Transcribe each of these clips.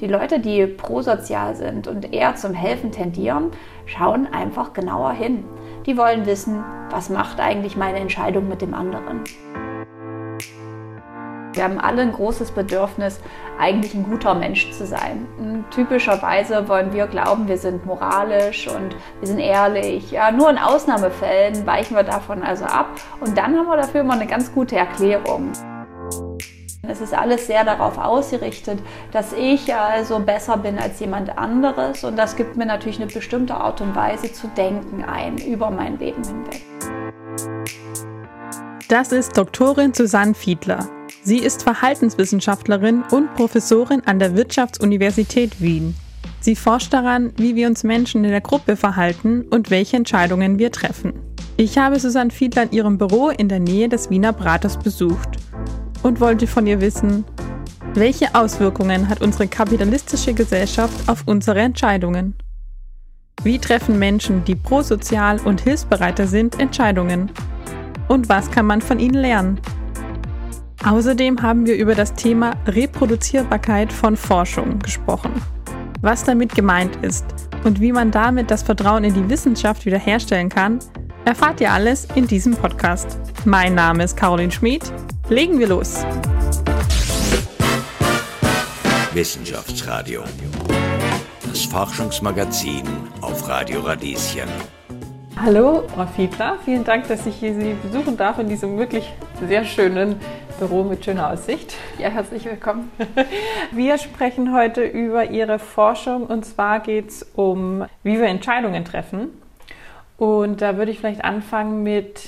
Die Leute, die prosozial sind und eher zum Helfen tendieren, schauen einfach genauer hin. Die wollen wissen, was macht eigentlich meine Entscheidung mit dem anderen. Wir haben alle ein großes Bedürfnis, eigentlich ein guter Mensch zu sein. Typischerweise wollen wir glauben, wir sind moralisch und wir sind ehrlich. Ja, nur in Ausnahmefällen weichen wir davon also ab. Und dann haben wir dafür immer eine ganz gute Erklärung. Es ist alles sehr darauf ausgerichtet, dass ich also besser bin als jemand anderes und das gibt mir natürlich eine bestimmte Art und Weise zu denken ein über mein Leben hinweg. Das ist Doktorin Susanne Fiedler. Sie ist Verhaltenswissenschaftlerin und Professorin an der Wirtschaftsuniversität Wien. Sie forscht daran, wie wir uns Menschen in der Gruppe verhalten und welche Entscheidungen wir treffen. Ich habe Susanne Fiedler in ihrem Büro in der Nähe des Wiener Braters besucht und wollte von ihr wissen, welche Auswirkungen hat unsere kapitalistische Gesellschaft auf unsere Entscheidungen? Wie treffen Menschen, die prosozial und hilfsbereiter sind, Entscheidungen? Und was kann man von ihnen lernen? Außerdem haben wir über das Thema Reproduzierbarkeit von Forschung gesprochen. Was damit gemeint ist und wie man damit das Vertrauen in die Wissenschaft wiederherstellen kann, erfahrt ihr alles in diesem Podcast. Mein Name ist Caroline Schmid. Legen wir los. Wissenschaftsradio. Das Forschungsmagazin auf Radio Radieschen. Hallo, Frau Fiedler. Vielen Dank, dass ich hier Sie besuchen darf in diesem wirklich sehr schönen Büro mit schöner Aussicht. Ja, herzlich willkommen. Wir sprechen heute über Ihre Forschung und zwar geht es um, wie wir Entscheidungen treffen. Und da würde ich vielleicht anfangen mit,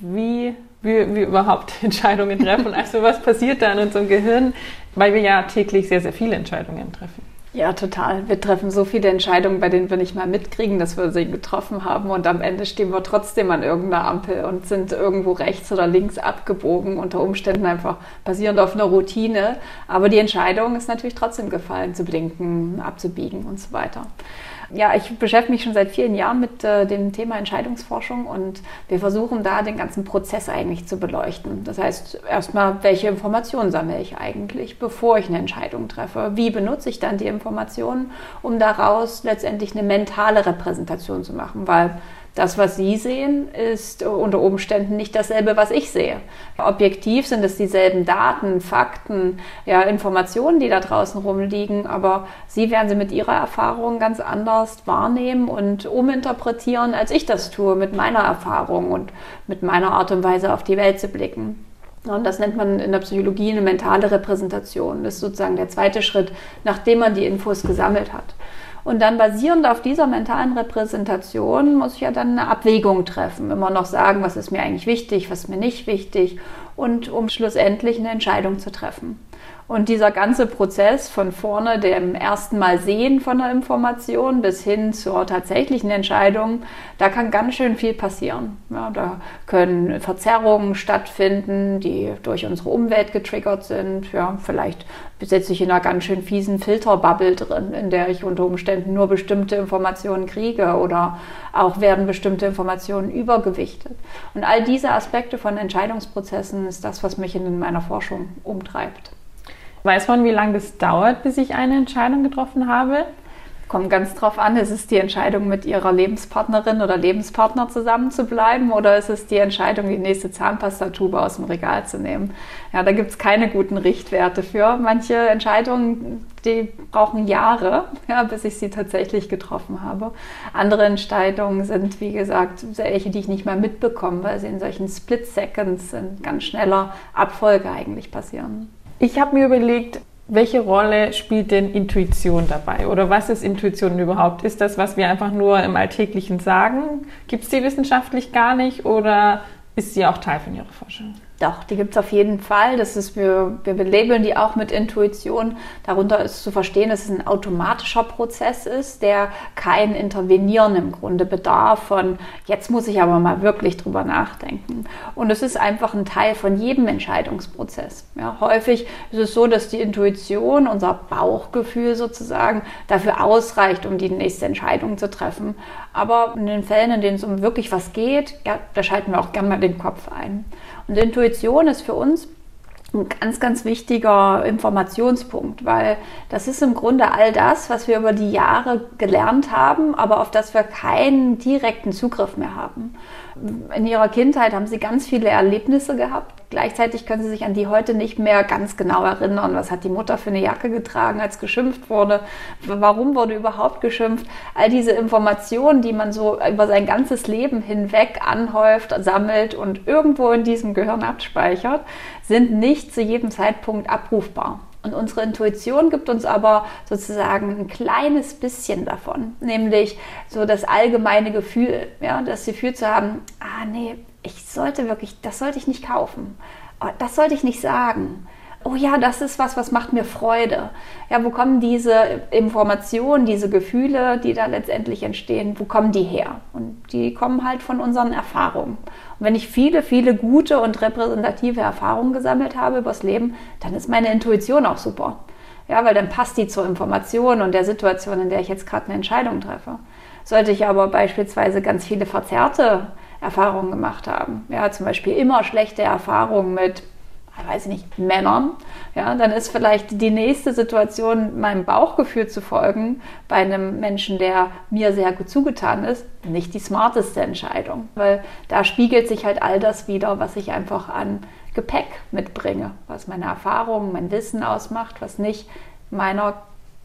wie wir, wir überhaupt Entscheidungen treffen. Also was passiert da in unserem Gehirn, weil wir ja täglich sehr, sehr viele Entscheidungen treffen. Ja, total. Wir treffen so viele Entscheidungen, bei denen wir nicht mal mitkriegen, dass wir sie getroffen haben. Und am Ende stehen wir trotzdem an irgendeiner Ampel und sind irgendwo rechts oder links abgebogen, unter Umständen einfach basierend auf einer Routine. Aber die Entscheidung ist natürlich trotzdem gefallen, zu blinken, abzubiegen und so weiter. Ja, ich beschäftige mich schon seit vielen Jahren mit äh, dem Thema Entscheidungsforschung und wir versuchen da den ganzen Prozess eigentlich zu beleuchten. Das heißt, erstmal, welche Informationen sammle ich eigentlich, bevor ich eine Entscheidung treffe? Wie benutze ich dann die Informationen, um daraus letztendlich eine mentale Repräsentation zu machen? Weil das, was Sie sehen, ist unter Umständen nicht dasselbe, was ich sehe. Objektiv sind es dieselben Daten, Fakten, ja, Informationen, die da draußen rumliegen, aber Sie werden sie mit Ihrer Erfahrung ganz anders wahrnehmen und uminterpretieren, als ich das tue, mit meiner Erfahrung und mit meiner Art und Weise auf die Welt zu blicken. Und das nennt man in der Psychologie eine mentale Repräsentation. Das ist sozusagen der zweite Schritt, nachdem man die Infos gesammelt hat. Und dann basierend auf dieser mentalen Repräsentation muss ich ja dann eine Abwägung treffen. Immer noch sagen, was ist mir eigentlich wichtig, was ist mir nicht wichtig und um schlussendlich eine Entscheidung zu treffen. Und dieser ganze Prozess von vorne, dem ersten Mal Sehen von der Information bis hin zur tatsächlichen Entscheidung, da kann ganz schön viel passieren. Ja, da können Verzerrungen stattfinden, die durch unsere Umwelt getriggert sind. Ja, vielleicht sitze ich in einer ganz schön fiesen Filterbubble drin, in der ich unter Umständen nur bestimmte Informationen kriege oder auch werden bestimmte Informationen übergewichtet. Und all diese Aspekte von Entscheidungsprozessen ist das, was mich in meiner Forschung umtreibt. Weiß man, wie lange das dauert, bis ich eine Entscheidung getroffen habe? Kommt ganz drauf an, ist es die Entscheidung, mit ihrer Lebenspartnerin oder Lebenspartner zusammen zu bleiben oder ist es die Entscheidung, die nächste Zahnpastatube aus dem Regal zu nehmen? Ja, da gibt es keine guten Richtwerte für. Manche Entscheidungen, die brauchen Jahre, ja, bis ich sie tatsächlich getroffen habe. Andere Entscheidungen sind, wie gesagt, welche, die ich nicht mal mitbekomme, weil sie in solchen Split Seconds in ganz schneller Abfolge eigentlich passieren. Ich habe mir überlegt, welche Rolle spielt denn Intuition dabei? Oder was ist Intuition überhaupt? Ist das, was wir einfach nur im Alltäglichen sagen? Gibt es die wissenschaftlich gar nicht oder ist sie auch Teil von Ihrer Forschung? Doch, die gibt es auf jeden Fall. Das ist, wir, wir labeln die auch mit Intuition. Darunter ist zu verstehen, dass es ein automatischer Prozess ist, der kein Intervenieren im Grunde bedarf von, jetzt muss ich aber mal wirklich drüber nachdenken. Und es ist einfach ein Teil von jedem Entscheidungsprozess. Ja, häufig ist es so, dass die Intuition, unser Bauchgefühl sozusagen, dafür ausreicht, um die nächste Entscheidung zu treffen. Aber in den Fällen, in denen es um wirklich was geht, ja, da schalten wir auch gerne mal den Kopf ein. Und Intuition ist für uns ein ganz, ganz wichtiger Informationspunkt, weil das ist im Grunde all das, was wir über die Jahre gelernt haben, aber auf das wir keinen direkten Zugriff mehr haben. In ihrer Kindheit haben sie ganz viele Erlebnisse gehabt. Gleichzeitig können sie sich an die heute nicht mehr ganz genau erinnern. Was hat die Mutter für eine Jacke getragen, als geschimpft wurde? Warum wurde überhaupt geschimpft? All diese Informationen, die man so über sein ganzes Leben hinweg anhäuft, sammelt und irgendwo in diesem Gehirn abspeichert, sind nicht zu jedem Zeitpunkt abrufbar. Und unsere Intuition gibt uns aber sozusagen ein kleines bisschen davon, nämlich so das allgemeine Gefühl, ja, das Gefühl zu haben, ah nee, ich sollte wirklich, das sollte ich nicht kaufen, oh, das sollte ich nicht sagen. Oh ja, das ist was, was macht mir Freude. Ja, wo kommen diese Informationen, diese Gefühle, die da letztendlich entstehen, wo kommen die her? Und die kommen halt von unseren Erfahrungen. Und wenn ich viele, viele gute und repräsentative Erfahrungen gesammelt habe übers Leben, dann ist meine Intuition auch super. Ja, weil dann passt die zur Information und der Situation, in der ich jetzt gerade eine Entscheidung treffe. Sollte ich aber beispielsweise ganz viele verzerrte Erfahrungen gemacht haben, ja, zum Beispiel immer schlechte Erfahrungen mit weiß ich nicht, Männern, ja, dann ist vielleicht die nächste Situation, meinem Bauchgefühl zu folgen, bei einem Menschen, der mir sehr gut zugetan ist, nicht die smarteste Entscheidung. Weil da spiegelt sich halt all das wieder, was ich einfach an Gepäck mitbringe, was meine Erfahrungen, mein Wissen ausmacht, was nicht meiner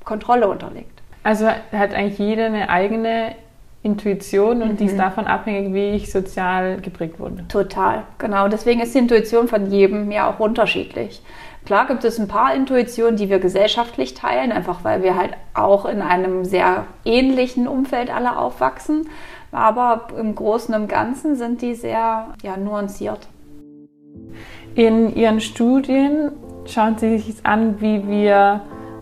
Kontrolle unterliegt. Also hat eigentlich jeder eine eigene Intuition und mhm. die ist mhm. davon abhängig, wie ich sozial geprägt wurde. Total, genau. Deswegen ist die Intuition von jedem ja auch unterschiedlich. Klar gibt es ein paar Intuitionen, die wir gesellschaftlich teilen, einfach weil wir halt auch in einem sehr ähnlichen Umfeld alle aufwachsen. Aber im Großen und Ganzen sind die sehr ja, nuanciert. In Ihren Studien schauen Sie sich an, wie wir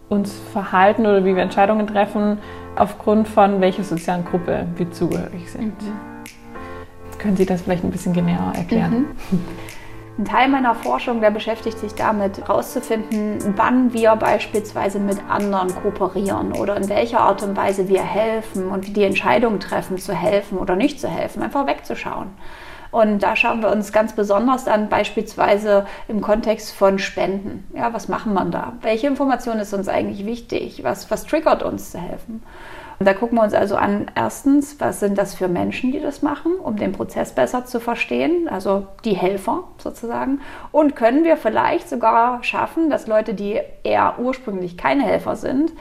uns verhalten oder wie wir Entscheidungen treffen, aufgrund von welcher sozialen Gruppe wir zugehörig sind. Mhm. Können Sie das vielleicht ein bisschen genauer erklären? Mhm. Ein Teil meiner Forschung, der beschäftigt sich damit, herauszufinden, wann wir beispielsweise mit anderen kooperieren oder in welcher Art und Weise wir helfen und wie die Entscheidung treffen, zu helfen oder nicht zu helfen, einfach wegzuschauen. Und da schauen wir uns ganz besonders an, beispielsweise im Kontext von Spenden. Ja, was machen wir da? Welche Information ist uns eigentlich wichtig? Was, was triggert uns zu helfen? Und da gucken wir uns also an, erstens, was sind das für Menschen, die das machen, um den Prozess besser zu verstehen, also die Helfer sozusagen. Und können wir vielleicht sogar schaffen, dass Leute, die eher ursprünglich keine Helfer sind,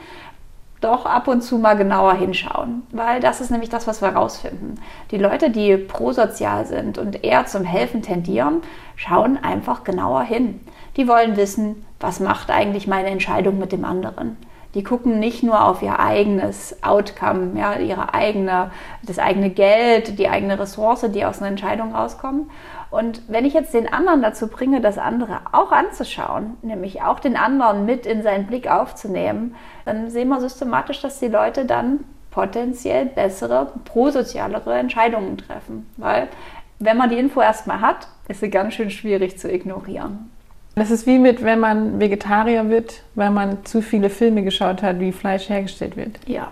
doch ab und zu mal genauer hinschauen, weil das ist nämlich das, was wir herausfinden. Die Leute, die prosozial sind und eher zum Helfen tendieren, schauen einfach genauer hin. Die wollen wissen, was macht eigentlich meine Entscheidung mit dem anderen. Die gucken nicht nur auf ihr eigenes Outcome, ja, ihre eigene, das eigene Geld, die eigene Ressource, die aus einer Entscheidung rauskommen. Und wenn ich jetzt den anderen dazu bringe, das andere auch anzuschauen, nämlich auch den anderen mit in seinen Blick aufzunehmen, dann sehen wir systematisch, dass die Leute dann potenziell bessere, prosozialere Entscheidungen treffen. Weil wenn man die Info erstmal hat, ist sie ganz schön schwierig zu ignorieren. Das ist wie mit, wenn man Vegetarier wird, weil man zu viele Filme geschaut hat, wie Fleisch hergestellt wird. Ja,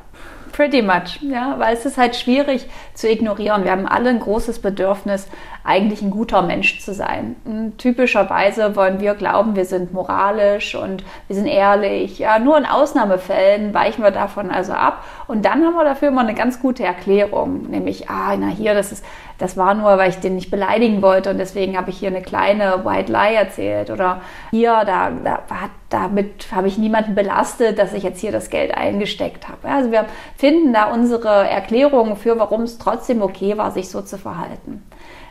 pretty much. Ja, weil es ist halt schwierig zu ignorieren. Wir haben alle ein großes Bedürfnis, eigentlich ein guter Mensch zu sein. Und typischerweise wollen wir glauben, wir sind moralisch und wir sind ehrlich. Ja, nur in Ausnahmefällen weichen wir davon also ab. Und dann haben wir dafür immer eine ganz gute Erklärung, nämlich, ah, na hier, das ist, das war nur, weil ich den nicht beleidigen wollte und deswegen habe ich hier eine kleine White Lie erzählt. Oder hier, da, da damit habe ich niemanden belastet, dass ich jetzt hier das Geld eingesteckt habe. Also wir finden da unsere Erklärungen für, warum es trotzdem okay war, sich so zu verhalten.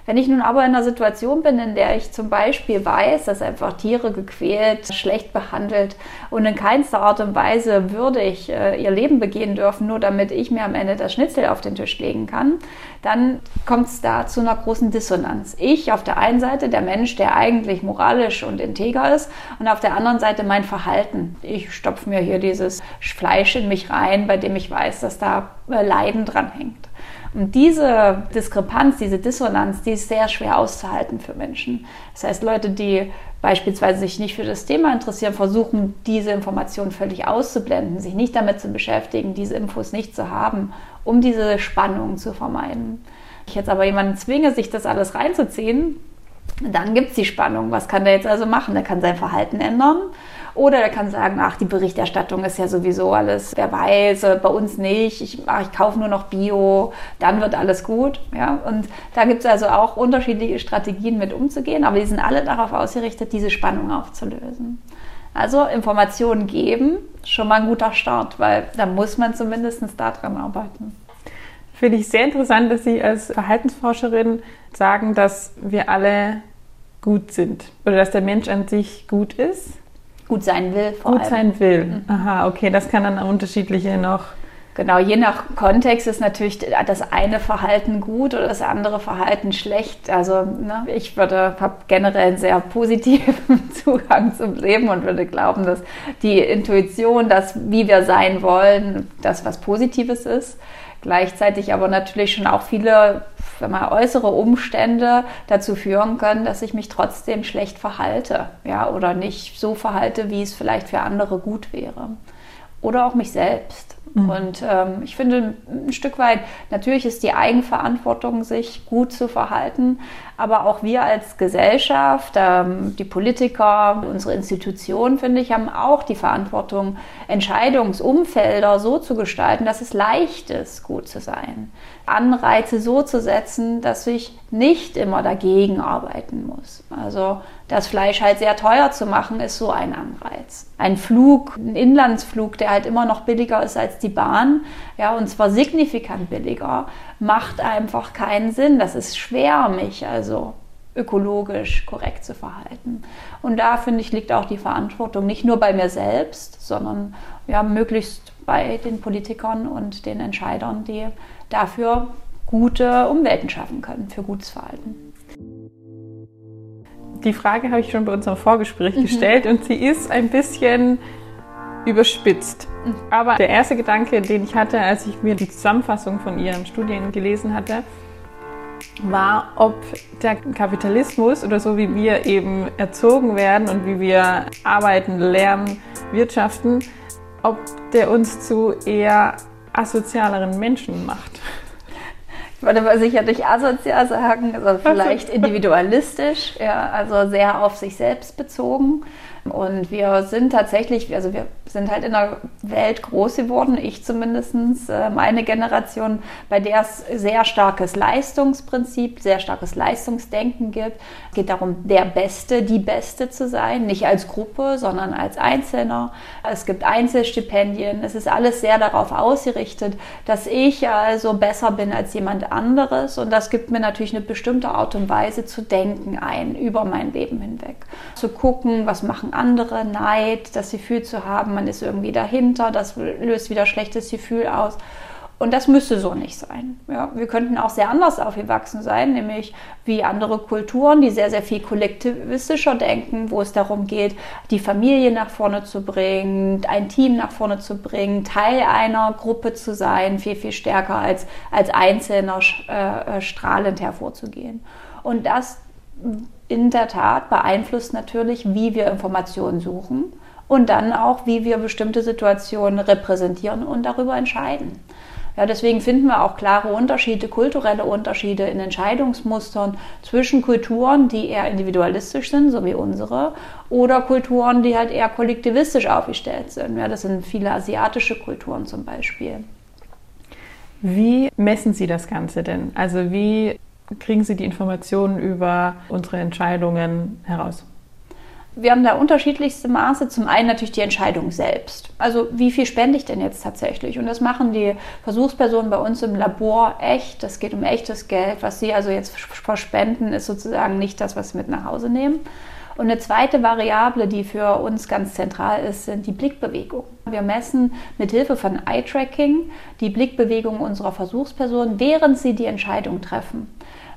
Wenn ich nun aber in einer Situation bin, in der ich zum Beispiel weiß, dass einfach Tiere gequält, schlecht behandelt und in keinster Art und Weise würdig äh, ihr Leben begehen dürfen, nur damit ich mir am Ende das Schnitzel auf den Tisch legen kann, dann kommt es da zu einer großen Dissonanz. Ich auf der einen Seite, der Mensch, der eigentlich moralisch und integer ist, und auf der anderen Seite mein Verhalten. Ich stopfe mir hier dieses Fleisch in mich rein, bei dem ich weiß, dass da äh, Leiden dran hängt. Und diese Diskrepanz, diese Dissonanz, die ist sehr schwer auszuhalten für Menschen. Das heißt, Leute, die beispielsweise sich nicht für das Thema interessieren, versuchen, diese Informationen völlig auszublenden, sich nicht damit zu beschäftigen, diese Infos nicht zu haben, um diese Spannung zu vermeiden. Ich jetzt aber jemanden zwinge, sich das alles reinzuziehen, Dann gibt es die Spannung. Was kann der jetzt also machen? Der kann sein Verhalten ändern. Oder der kann sagen, ach, die Berichterstattung ist ja sowieso alles, wer weiß, äh, bei uns nicht, ich, ach, ich kaufe nur noch Bio, dann wird alles gut. Ja? Und da gibt es also auch unterschiedliche Strategien mit umzugehen, aber die sind alle darauf ausgerichtet, diese Spannung aufzulösen. Also Informationen geben, schon mal ein guter Start, weil da muss man zumindest daran arbeiten. Finde ich sehr interessant, dass Sie als Verhaltensforscherin sagen, dass wir alle gut sind oder dass der Mensch an sich gut ist. Gut sein will, vor gut allem. Sein will. Mhm. Aha, okay, das kann dann unterschiedliche noch. Genau, je nach Kontext ist natürlich das eine Verhalten gut oder das andere Verhalten schlecht. Also ne, ich würde habe generell einen sehr positiven Zugang zum Leben und würde glauben, dass die Intuition, das wie wir sein wollen, das was Positives ist. Gleichzeitig aber natürlich schon auch viele man äußere Umstände dazu führen können, dass ich mich trotzdem schlecht verhalte, ja, oder nicht so verhalte, wie es vielleicht für andere gut wäre. Oder auch mich selbst. Mhm. Und ähm, ich finde ein Stück weit, natürlich ist die Eigenverantwortung, sich gut zu verhalten, aber auch wir als Gesellschaft, ähm, die Politiker, unsere Institutionen, finde ich, haben auch die Verantwortung, Entscheidungsumfelder so zu gestalten, dass es leicht ist, gut zu sein. Anreize so zu setzen, dass ich nicht immer dagegen arbeiten muss. Also das Fleisch halt sehr teuer zu machen, ist so ein Anreiz. Ein Flug, ein Inlandsflug, der halt immer noch billiger ist als die Bahn, ja, und zwar signifikant billiger, macht einfach keinen Sinn. Das ist schwer, mich also ökologisch korrekt zu verhalten. Und da finde ich liegt auch die Verantwortung nicht nur bei mir selbst, sondern ja möglichst bei den Politikern und den Entscheidern, die dafür gute Umwelten schaffen können für gutes Verhalten. Die Frage habe ich schon bei unserem Vorgespräch mhm. gestellt und sie ist ein bisschen überspitzt. Mhm. Aber der erste Gedanke, den ich hatte, als ich mir die Zusammenfassung von Ihren Studien gelesen hatte, war, ob der Kapitalismus oder so wie wir eben erzogen werden und wie wir arbeiten, lernen, wirtschaften, ob der uns zu eher asozialeren Menschen macht. Ich würde aber sicherlich asozial sagen, also vielleicht individualistisch, ja, also sehr auf sich selbst bezogen. Und wir sind tatsächlich, also wir sind halt in einer Welt groß geworden, ich zumindest, meine Generation, bei der es sehr starkes Leistungsprinzip, sehr starkes Leistungsdenken gibt. Es geht darum, der Beste, die Beste zu sein, nicht als Gruppe, sondern als Einzelner. Es gibt Einzelstipendien. Es ist alles sehr darauf ausgerichtet, dass ich also besser bin als jemand anderes. Und das gibt mir natürlich eine bestimmte Art und Weise zu denken ein über mein Leben hinweg. Zu gucken, was machen andere, Neid, das Gefühl zu haben, man ist irgendwie dahinter, das löst wieder schlechtes Gefühl aus. Und das müsste so nicht sein. Ja, wir könnten auch sehr anders aufgewachsen sein, nämlich wie andere Kulturen, die sehr, sehr viel kollektivistischer denken, wo es darum geht, die Familie nach vorne zu bringen, ein Team nach vorne zu bringen, Teil einer Gruppe zu sein, viel, viel stärker als, als Einzelner äh, strahlend hervorzugehen. Und das in der Tat beeinflusst natürlich, wie wir Informationen suchen und dann auch, wie wir bestimmte Situationen repräsentieren und darüber entscheiden. Ja, deswegen finden wir auch klare Unterschiede, kulturelle Unterschiede in Entscheidungsmustern zwischen Kulturen, die eher individualistisch sind, so wie unsere, oder Kulturen, die halt eher kollektivistisch aufgestellt sind. Ja, das sind viele asiatische Kulturen zum Beispiel. Wie messen Sie das Ganze denn? Also wie kriegen Sie die Informationen über unsere Entscheidungen heraus? Wir haben da unterschiedlichste Maße. Zum einen natürlich die Entscheidung selbst. Also wie viel spende ich denn jetzt tatsächlich? Und das machen die Versuchspersonen bei uns im Labor echt. Das geht um echtes Geld. Was sie also jetzt verspenden, ist sozusagen nicht das, was sie mit nach Hause nehmen. Und eine zweite Variable, die für uns ganz zentral ist, sind die Blickbewegungen. Wir messen mit Hilfe von Eye-Tracking die Blickbewegungen unserer Versuchspersonen, während sie die Entscheidung treffen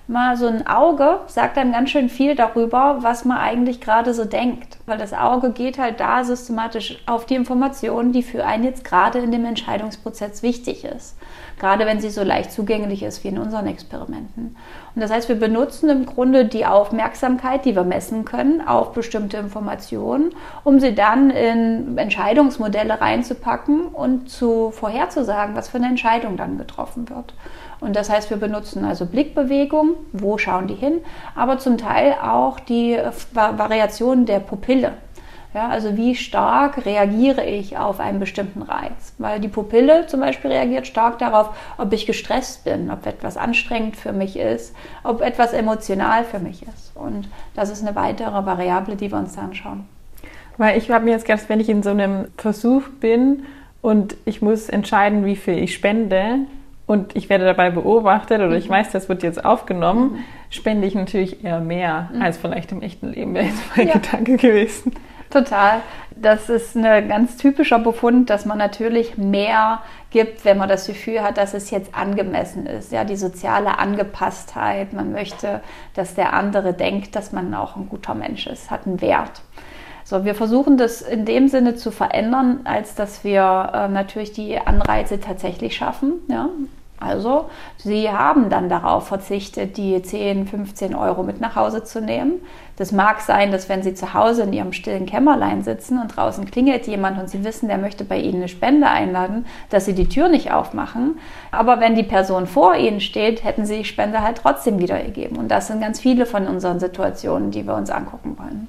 mal so ein Auge sagt einem ganz schön viel darüber, was man eigentlich gerade so denkt. Weil das Auge geht halt da systematisch auf die Informationen, die für einen jetzt gerade in dem Entscheidungsprozess wichtig ist. Gerade wenn sie so leicht zugänglich ist wie in unseren Experimenten. Und das heißt, wir benutzen im Grunde die Aufmerksamkeit, die wir messen können, auf bestimmte Informationen, um sie dann in Entscheidungsmodelle reinzupacken und zu vorherzusagen, was für eine Entscheidung dann getroffen wird. Und das heißt, wir benutzen also Blickbewegung wo schauen die hin, aber zum Teil auch die Variation der Pupille. Ja, also wie stark reagiere ich auf einen bestimmten Reiz? Weil die Pupille zum Beispiel reagiert stark darauf, ob ich gestresst bin, ob etwas anstrengend für mich ist, ob etwas emotional für mich ist. Und das ist eine weitere Variable, die wir uns da anschauen. Weil ich habe mir jetzt gedacht, wenn ich in so einem Versuch bin und ich muss entscheiden, wie viel ich spende und ich werde dabei beobachtet oder ich mhm. weiß, das wird jetzt aufgenommen, mhm. spende ich natürlich eher mehr mhm. als vielleicht im echten Leben, wäre jetzt mein ja. Gedanke gewesen. Total. Das ist ein ganz typischer Befund, dass man natürlich mehr gibt, wenn man das Gefühl hat, dass es jetzt angemessen ist. Ja, die soziale Angepasstheit. Man möchte, dass der andere denkt, dass man auch ein guter Mensch ist, hat einen Wert. So, wir versuchen das in dem Sinne zu verändern, als dass wir äh, natürlich die Anreize tatsächlich schaffen. Ja? Also, sie haben dann darauf verzichtet, die 10, 15 Euro mit nach Hause zu nehmen. Das mag sein, dass wenn sie zu Hause in ihrem stillen Kämmerlein sitzen und draußen klingelt jemand und sie wissen, der möchte bei ihnen eine Spende einladen, dass sie die Tür nicht aufmachen. Aber wenn die Person vor ihnen steht, hätten sie die Spende halt trotzdem wiedergegeben. Und das sind ganz viele von unseren Situationen, die wir uns angucken wollen.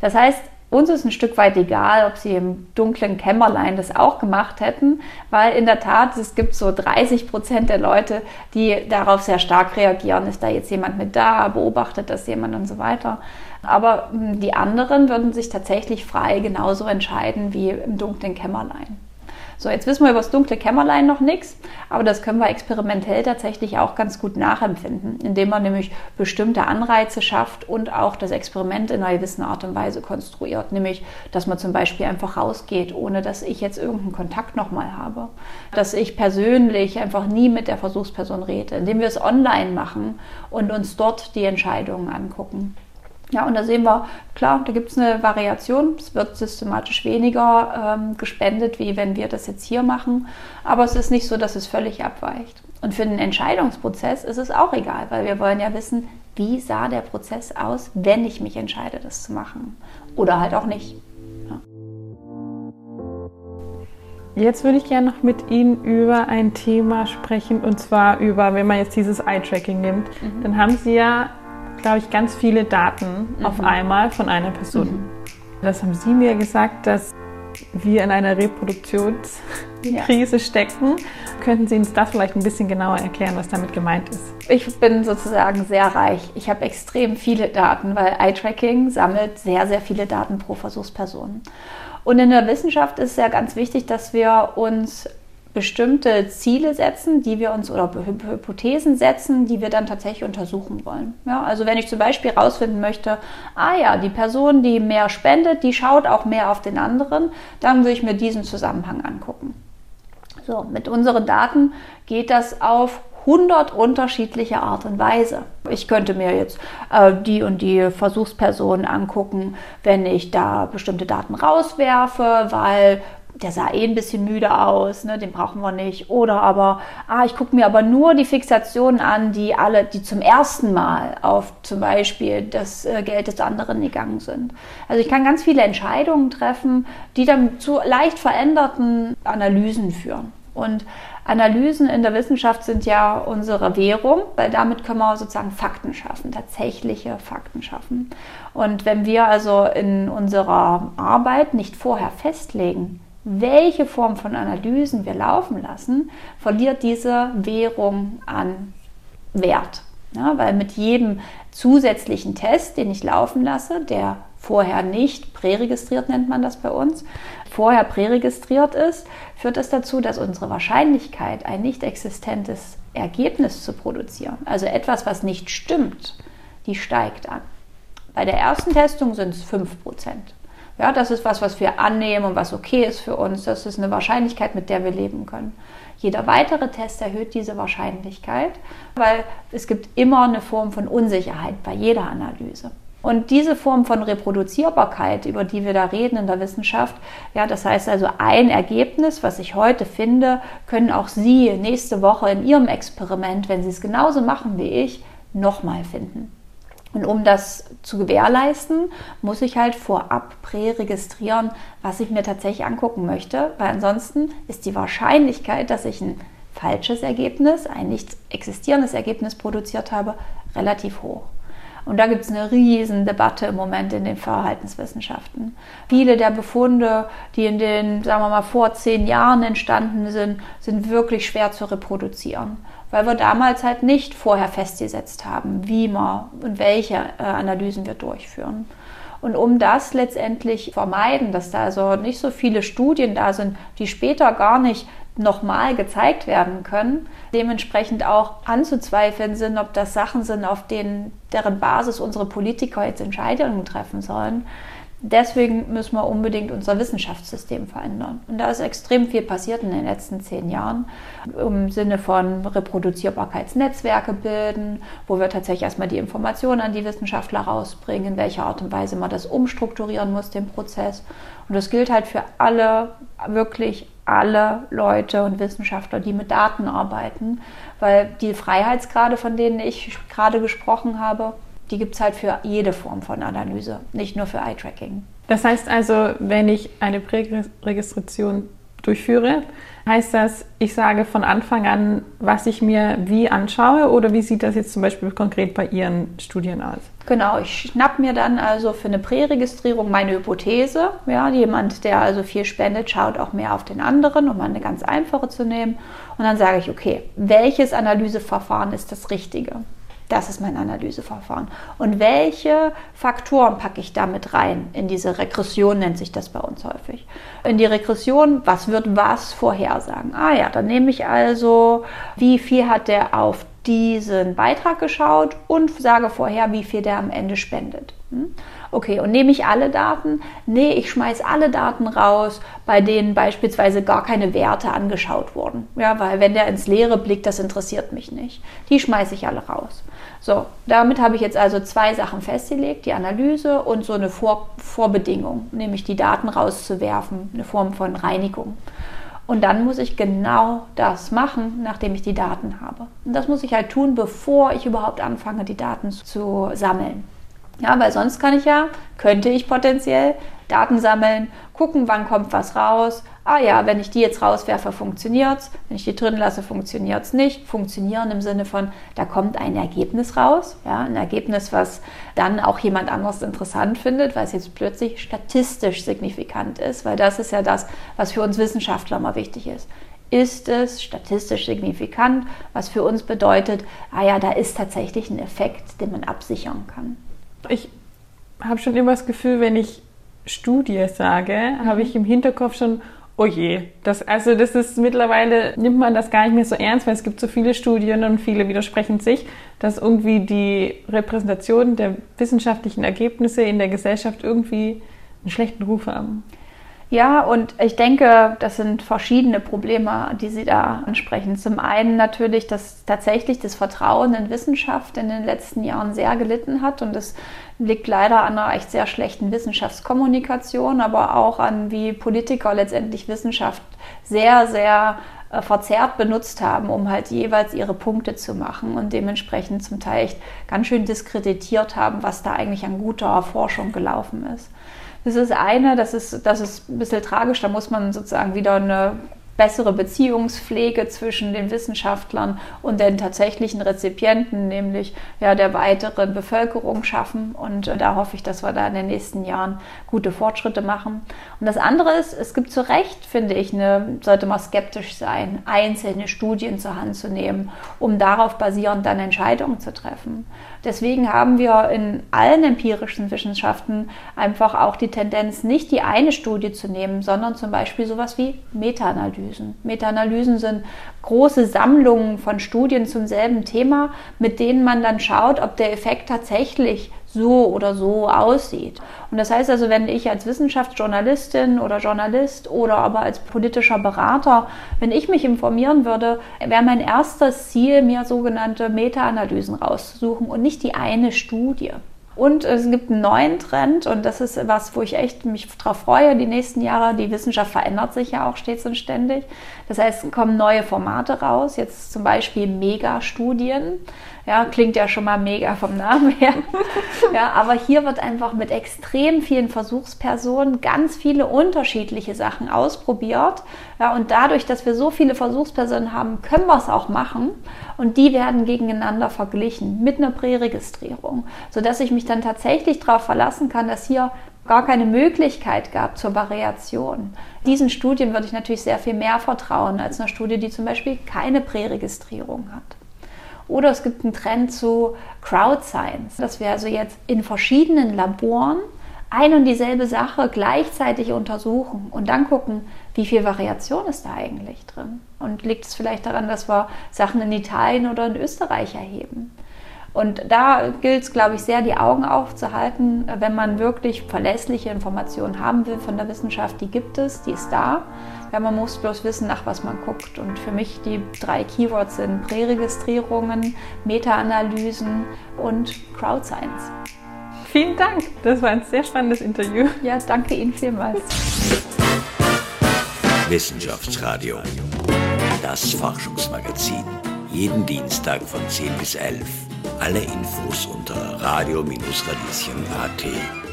Das heißt, uns ist ein Stück weit egal, ob sie im dunklen Kämmerlein das auch gemacht hätten, weil in der Tat es gibt so 30 Prozent der Leute, die darauf sehr stark reagieren. Ist da jetzt jemand mit da, beobachtet das jemand und so weiter. Aber hm, die anderen würden sich tatsächlich frei genauso entscheiden wie im dunklen Kämmerlein. So, jetzt wissen wir über das dunkle Kämmerlein noch nichts, aber das können wir experimentell tatsächlich auch ganz gut nachempfinden, indem man nämlich bestimmte Anreize schafft und auch das Experiment in einer gewissen Art und Weise konstruiert, nämlich, dass man zum Beispiel einfach rausgeht, ohne dass ich jetzt irgendeinen Kontakt nochmal habe, dass ich persönlich einfach nie mit der Versuchsperson rede, indem wir es online machen und uns dort die Entscheidungen angucken. Ja, und da sehen wir, klar, da gibt es eine Variation. Es wird systematisch weniger ähm, gespendet, wie wenn wir das jetzt hier machen. Aber es ist nicht so, dass es völlig abweicht. Und für den Entscheidungsprozess ist es auch egal, weil wir wollen ja wissen, wie sah der Prozess aus, wenn ich mich entscheide, das zu machen. Oder halt auch nicht. Ja. Jetzt würde ich gerne noch mit Ihnen über ein Thema sprechen, und zwar über, wenn man jetzt dieses Eye-Tracking nimmt, mhm. dann haben Sie ja glaube ich, ganz viele Daten mhm. auf einmal von einer Person. Mhm. Das haben Sie mir gesagt, dass wir in einer Reproduktionskrise ja. stecken. Könnten Sie uns das vielleicht ein bisschen genauer erklären, was damit gemeint ist? Ich bin sozusagen sehr reich. Ich habe extrem viele Daten, weil Eye-Tracking sammelt sehr, sehr viele Daten pro Versuchsperson. Und in der Wissenschaft ist es ja ganz wichtig, dass wir uns bestimmte Ziele setzen, die wir uns oder Hypothesen setzen, die wir dann tatsächlich untersuchen wollen. Ja, also wenn ich zum Beispiel herausfinden möchte, ah ja, die Person, die mehr spendet, die schaut auch mehr auf den anderen, dann würde ich mir diesen Zusammenhang angucken. So, mit unseren Daten geht das auf 100 unterschiedliche Art und Weise. Ich könnte mir jetzt äh, die und die Versuchspersonen angucken, wenn ich da bestimmte Daten rauswerfe, weil der sah eh ein bisschen müde aus, ne, den brauchen wir nicht. Oder aber, ah, ich gucke mir aber nur die Fixationen an, die alle, die zum ersten Mal auf zum Beispiel das äh, Geld des anderen gegangen sind. Also ich kann ganz viele Entscheidungen treffen, die dann zu leicht veränderten Analysen führen. Und Analysen in der Wissenschaft sind ja unsere Währung, weil damit können wir sozusagen Fakten schaffen, tatsächliche Fakten schaffen. Und wenn wir also in unserer Arbeit nicht vorher festlegen, welche Form von Analysen wir laufen lassen, verliert diese Währung an Wert. Ja, weil mit jedem zusätzlichen Test, den ich laufen lasse, der vorher nicht präregistriert nennt man das bei uns, vorher präregistriert ist, führt das dazu, dass unsere Wahrscheinlichkeit, ein nicht existentes Ergebnis zu produzieren, also etwas, was nicht stimmt, die steigt an. Bei der ersten Testung sind es 5%. Ja, das ist was, was wir annehmen und was okay ist für uns. Das ist eine Wahrscheinlichkeit, mit der wir leben können. Jeder weitere Test erhöht diese Wahrscheinlichkeit, weil es gibt immer eine Form von Unsicherheit bei jeder Analyse. Und diese Form von Reproduzierbarkeit, über die wir da reden in der Wissenschaft, ja, das heißt also ein Ergebnis, was ich heute finde, können auch Sie nächste Woche in Ihrem Experiment, wenn Sie es genauso machen wie ich, nochmal finden. Und um das zu gewährleisten, muss ich halt vorab präregistrieren, was ich mir tatsächlich angucken möchte, weil ansonsten ist die Wahrscheinlichkeit, dass ich ein falsches Ergebnis, ein nicht existierendes Ergebnis produziert habe, relativ hoch. Und da gibt es eine riesen Debatte im Moment in den Verhaltenswissenschaften. Viele der Befunde, die in den, sagen wir mal, vor zehn Jahren entstanden sind, sind wirklich schwer zu reproduzieren, weil wir damals halt nicht vorher festgesetzt haben, wie wir und welche äh, Analysen wir durchführen. Und um das letztendlich vermeiden, dass da also nicht so viele Studien da sind, die später gar nicht nochmal gezeigt werden können, dementsprechend auch anzuzweifeln sind, ob das Sachen sind, auf denen, deren Basis unsere Politiker jetzt Entscheidungen treffen sollen, deswegen müssen wir unbedingt unser Wissenschaftssystem verändern. Und da ist extrem viel passiert in den letzten zehn Jahren im Sinne von Reproduzierbarkeitsnetzwerke bilden, wo wir tatsächlich erstmal die Informationen an die Wissenschaftler rausbringen, in welcher Art und Weise man das umstrukturieren muss, den Prozess. Und das gilt halt für alle, wirklich alle Leute und Wissenschaftler, die mit Daten arbeiten, weil die Freiheitsgrade, von denen ich gerade gesprochen habe, die gibt es halt für jede Form von Analyse, nicht nur für Eye-Tracking. Das heißt also, wenn ich eine Präregistration durchführe, heißt das, ich sage von Anfang an, was ich mir wie anschaue oder wie sieht das jetzt zum Beispiel konkret bei Ihren Studien aus? Genau, ich schnapp mir dann also für eine Präregistrierung meine Hypothese. Ja, jemand, der also viel spendet, schaut auch mehr auf den anderen, um mal eine ganz einfache zu nehmen. Und dann sage ich, okay, welches Analyseverfahren ist das Richtige? Das ist mein Analyseverfahren. Und welche Faktoren packe ich damit rein? In diese Regression nennt sich das bei uns häufig. In die Regression, was wird was vorhersagen? Ah ja, dann nehme ich also, wie viel hat der auf diesen Beitrag geschaut und sage vorher, wie viel der am Ende spendet. Hm? Okay, und nehme ich alle Daten? Nee, ich schmeiße alle Daten raus, bei denen beispielsweise gar keine Werte angeschaut wurden. Ja, weil wenn der ins Leere blickt, das interessiert mich nicht. Die schmeiße ich alle raus. So, damit habe ich jetzt also zwei Sachen festgelegt, die Analyse und so eine Vor Vorbedingung, nämlich die Daten rauszuwerfen, eine Form von Reinigung. Und dann muss ich genau das machen, nachdem ich die Daten habe. Und das muss ich halt tun, bevor ich überhaupt anfange, die Daten zu sammeln. Ja, weil sonst kann ich ja, könnte ich potenziell Daten sammeln, gucken, wann kommt was raus. Ah ja, wenn ich die jetzt rauswerfe, funktioniert es. Wenn ich die drin lasse, funktioniert es nicht. Funktionieren im Sinne von, da kommt ein Ergebnis raus. Ja, ein Ergebnis, was dann auch jemand anderes interessant findet, weil es jetzt plötzlich statistisch signifikant ist. Weil das ist ja das, was für uns Wissenschaftler mal wichtig ist ist es statistisch signifikant, was für uns bedeutet, ah ja, da ist tatsächlich ein Effekt, den man absichern kann. Ich habe schon immer das Gefühl, wenn ich Studie sage, mhm. habe ich im Hinterkopf schon, oh je, das, also das ist mittlerweile, nimmt man das gar nicht mehr so ernst, weil es gibt so viele Studien und viele widersprechen sich, dass irgendwie die Repräsentation der wissenschaftlichen Ergebnisse in der Gesellschaft irgendwie einen schlechten Ruf haben. Ja, und ich denke, das sind verschiedene Probleme, die Sie da ansprechen. Zum einen natürlich, dass tatsächlich das Vertrauen in Wissenschaft in den letzten Jahren sehr gelitten hat und das liegt leider an einer echt sehr schlechten Wissenschaftskommunikation, aber auch an wie Politiker letztendlich Wissenschaft sehr, sehr äh, verzerrt benutzt haben, um halt jeweils ihre Punkte zu machen und dementsprechend zum Teil echt ganz schön diskreditiert haben, was da eigentlich an guter Forschung gelaufen ist. Das ist eine, das ist, das ist ein bisschen tragisch, da muss man sozusagen wieder eine bessere Beziehungspflege zwischen den Wissenschaftlern und den tatsächlichen Rezipienten, nämlich ja, der weiteren Bevölkerung schaffen. Und äh, da hoffe ich, dass wir da in den nächsten Jahren gute Fortschritte machen. Und das andere ist, es gibt zu Recht, finde ich, eine, sollte man skeptisch sein, einzelne Studien zur Hand zu nehmen, um darauf basierend dann Entscheidungen zu treffen. Deswegen haben wir in allen empirischen Wissenschaften einfach auch die Tendenz, nicht die eine Studie zu nehmen, sondern zum Beispiel sowas wie Meta-Analysen. Meta-Analysen sind große Sammlungen von Studien zum selben Thema, mit denen man dann schaut, ob der Effekt tatsächlich so oder so aussieht. Und das heißt also, wenn ich als Wissenschaftsjournalistin oder Journalist oder aber als politischer Berater, wenn ich mich informieren würde, wäre mein erstes Ziel, mir sogenannte Meta-Analysen rauszusuchen und nicht die eine Studie. Und es gibt einen neuen Trend und das ist was, wo ich echt mich darauf freue, die nächsten Jahre. Die Wissenschaft verändert sich ja auch stets und ständig. Das heißt, es kommen neue Formate raus, jetzt zum Beispiel Megastudien. Ja, klingt ja schon mal mega vom Namen her. ja, aber hier wird einfach mit extrem vielen Versuchspersonen ganz viele unterschiedliche Sachen ausprobiert, Ja, und dadurch, dass wir so viele Versuchspersonen haben, können wir es auch machen. Und die werden gegeneinander verglichen mit einer Präregistrierung, sodass ich mich dann tatsächlich darauf verlassen kann, dass hier gar keine Möglichkeit gab zur Variation. Diesen Studien würde ich natürlich sehr viel mehr vertrauen als einer Studie, die zum Beispiel keine Präregistrierung hat. Oder es gibt einen Trend zu Crowd Science, dass wir also jetzt in verschiedenen Laboren ein und dieselbe Sache gleichzeitig untersuchen und dann gucken, wie viel Variation ist da eigentlich drin. Und liegt es vielleicht daran, dass wir Sachen in Italien oder in Österreich erheben? Und da gilt es, glaube ich, sehr, die Augen aufzuhalten, wenn man wirklich verlässliche Informationen haben will von der Wissenschaft. Die gibt es, die ist da. Ja, man muss bloß wissen, nach was man guckt. Und für mich die drei Keywords sind Präregistrierungen, Meta-Analysen und Crowd Science. Vielen Dank. Das war ein sehr spannendes Interview. Ja, danke Ihnen vielmals. Wissenschaftsradio. Das Forschungsmagazin. Jeden Dienstag von 10 bis 11. Alle Infos unter radio-radieschen.at.